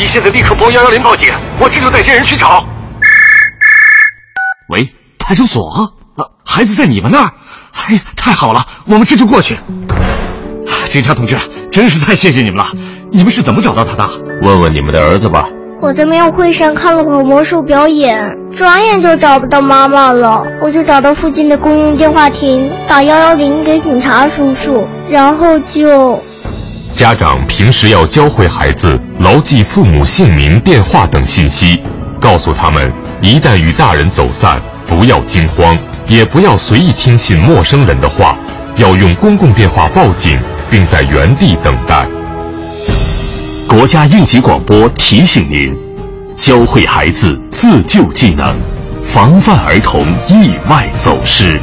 你现在立刻拨幺幺零报警，我这就带些人去找。喂，派出所？啊，孩子在你们那儿？哎呀，太好了，我们这就过去。警察同志，真是太谢谢你们了！你们是怎么找到他的？问问你们的儿子吧。我在庙会上看了会儿魔术表演，转眼就找不到妈妈了。我就找到附近的公用电话亭，打幺幺零给警察叔叔，然后就……家长平时要教会孩子牢记父母姓名、电话等信息，告诉他们一旦与大人走散，不要惊慌，也不要随意听信陌生人的话，要用公共电话报警，并在原地等待。国家应急广播提醒您：教会孩子自救技能，防范儿童意外走失。